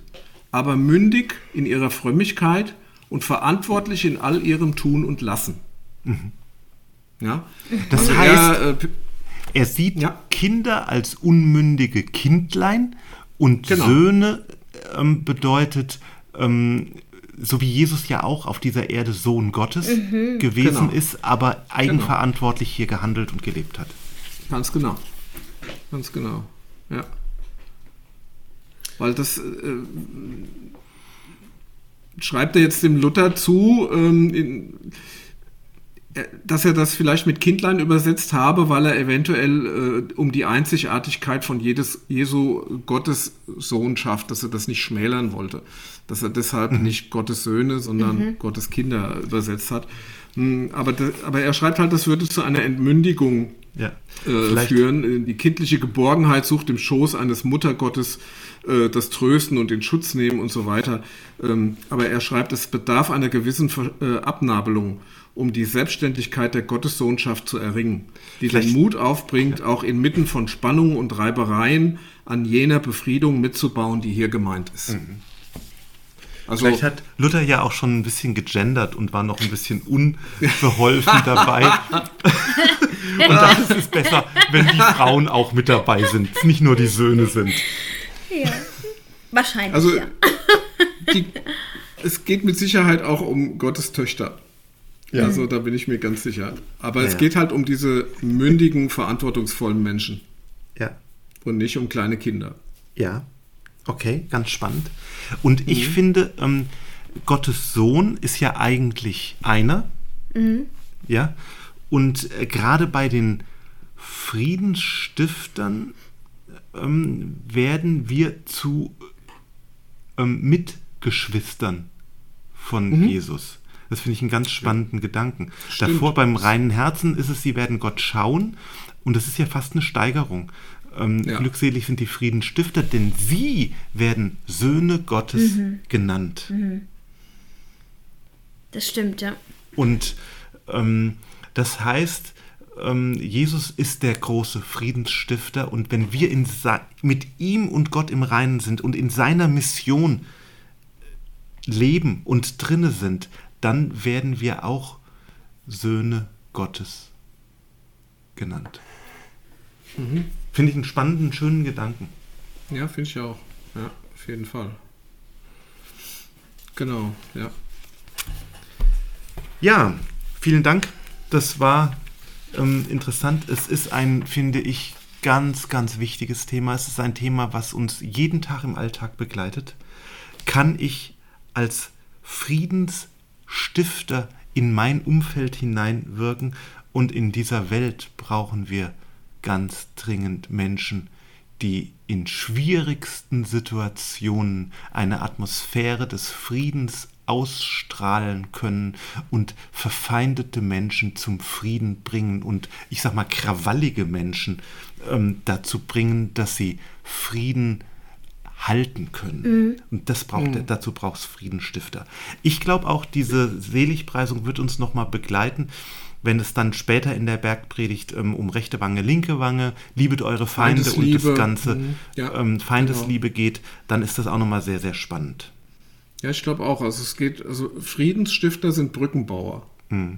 aber mündig in ihrer Frömmigkeit und verantwortlich in all ihrem Tun und Lassen. Ja? Das Also heißt, er, äh, Er sieht Ja. Kinder als unmündige Kindlein und Genau. Söhne ähm, bedeutet, ähm, so wie Jesus ja auch auf dieser Erde Sohn Gottes gewesen Genau. ist, aber eigenverantwortlich hier gehandelt und gelebt hat. ganz genau. Ganz genau. Ja. Weil das äh, schreibt er jetzt dem Luther zu, ähm, in, dass er das vielleicht mit Kindlein übersetzt habe, weil er eventuell äh, um die Einzigartigkeit von jedes, Jesu Gottes Sohnschaft, dass er das nicht schmälern wollte. Dass er deshalb mhm. nicht Gottes Söhne, sondern mhm. Gottes Kinder übersetzt hat. Hm, aber, aber er schreibt halt, das würde zu einer Entmündigung ja, äh, führen. Die kindliche Geborgenheit sucht im Schoß eines Muttergottes äh, das Trösten und den Schutz nehmen und so weiter. Ähm, aber er schreibt, es bedarf einer gewissen äh, Abnabelung um die Selbstständigkeit der Gottessohnschaft zu erringen, die Vielleicht. den Mut aufbringt, auch inmitten von Spannungen und Reibereien an jener Befriedung mitzubauen, die hier gemeint ist. Mhm. Also, Vielleicht hat Luther ja auch schon ein bisschen gegendert und war noch ein bisschen unbeholfen dabei. und das ist es besser, wenn die Frauen auch mit dabei sind, nicht nur die Söhne sind. Ja, wahrscheinlich. Also, ja. die, es geht mit Sicherheit auch um Gottes Töchter. Ja. Also da bin ich mir ganz sicher. Aber ja, es geht halt um diese mündigen, verantwortungsvollen Menschen. Ja. Und nicht um kleine Kinder. Ja. Okay, ganz spannend. Und ich mhm. finde, ähm, Gottes Sohn ist ja eigentlich einer. Mhm. Ja. Und äh, gerade bei den Friedensstiftern ähm, werden wir zu ähm, Mitgeschwistern von mhm. Jesus. Das finde ich einen ganz spannenden ja. Gedanken. Stimmt. Davor beim reinen Herzen ist es, sie werden Gott schauen und das ist ja fast eine Steigerung. Ähm, ja. Glückselig sind die Friedensstifter, denn sie werden Söhne Gottes mhm. genannt. Mhm. Das stimmt, ja. Und ähm, das heißt, Jesus ist der große Friedensstifter und wenn wir in, mit ihm und Gott im Reinen sind und in seiner Mission leben und drinne sind, dann werden wir auch Söhne Gottes genannt. Mhm. Finde ich einen spannenden, schönen Gedanken. Ja, finde ich auch. Ja, auf jeden Fall. Genau, ja. Ja, vielen Dank. Das war ähm, interessant. Es ist ein, finde ich, ganz, ganz wichtiges Thema. Es ist ein Thema, was uns jeden Tag im Alltag begleitet. Kann ich als Friedens- Stifter in mein Umfeld hineinwirken und in dieser Welt brauchen wir ganz dringend Menschen, die in schwierigsten Situationen eine Atmosphäre des Friedens ausstrahlen können und verfeindete Menschen zum Frieden bringen und ich sag mal krawallige Menschen ähm, dazu bringen, dass sie Frieden halten können. Mhm. Und das braucht, mhm. dazu braucht es Friedensstifter. Ich glaube auch, diese Seligpreisung wird uns nochmal begleiten, wenn es dann später in der Bergpredigt ähm, um rechte Wange, linke Wange, liebet eure Feinde und das ganze mhm. ja, ähm, Feindesliebe genau. geht, dann ist das auch nochmal sehr, sehr spannend. Ja, ich glaube auch. Also es geht, also Friedensstifter sind Brückenbauer. Mhm.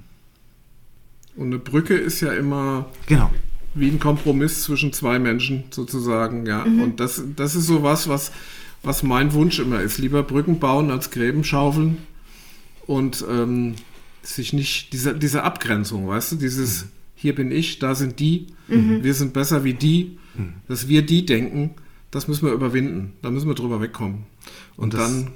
Und eine Brücke ist ja immer genau wie ein Kompromiss zwischen zwei Menschen sozusagen, ja. Mhm. Und das, das ist so was, was, was mein Wunsch immer ist. Lieber Brücken bauen als Gräben schaufeln und ähm, sich nicht, diese, diese Abgrenzung, weißt du, dieses mhm. hier bin ich, da sind die, mhm. wir sind besser wie die, mhm. dass wir die denken, das müssen wir überwinden, da müssen wir drüber wegkommen. Und, und dann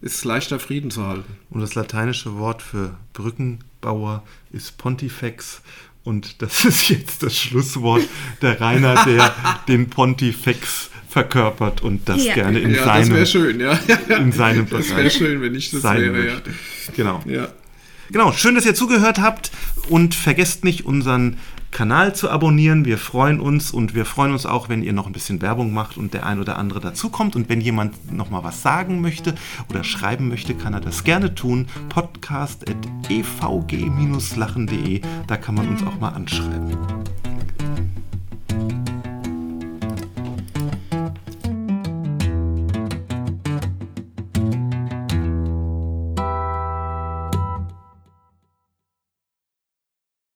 ist leichter, Frieden zu halten. Und das lateinische Wort für Brückenbauer ist Pontifex und das ist jetzt das Schlusswort der Rainer, der den Pontifex verkörpert und das ja. gerne in ja, seinem, das schön, ja. in seinem Das wäre schön, wenn ich das wäre, möchte. ja. Genau. Ja. Genau, schön, dass ihr zugehört habt und vergesst nicht unseren Kanal zu abonnieren. Wir freuen uns und wir freuen uns auch, wenn ihr noch ein bisschen Werbung macht und der ein oder andere dazukommt. Und wenn jemand noch mal was sagen möchte oder schreiben möchte, kann er das gerne tun. Podcast.evg-lachen.de, da kann man uns auch mal anschreiben.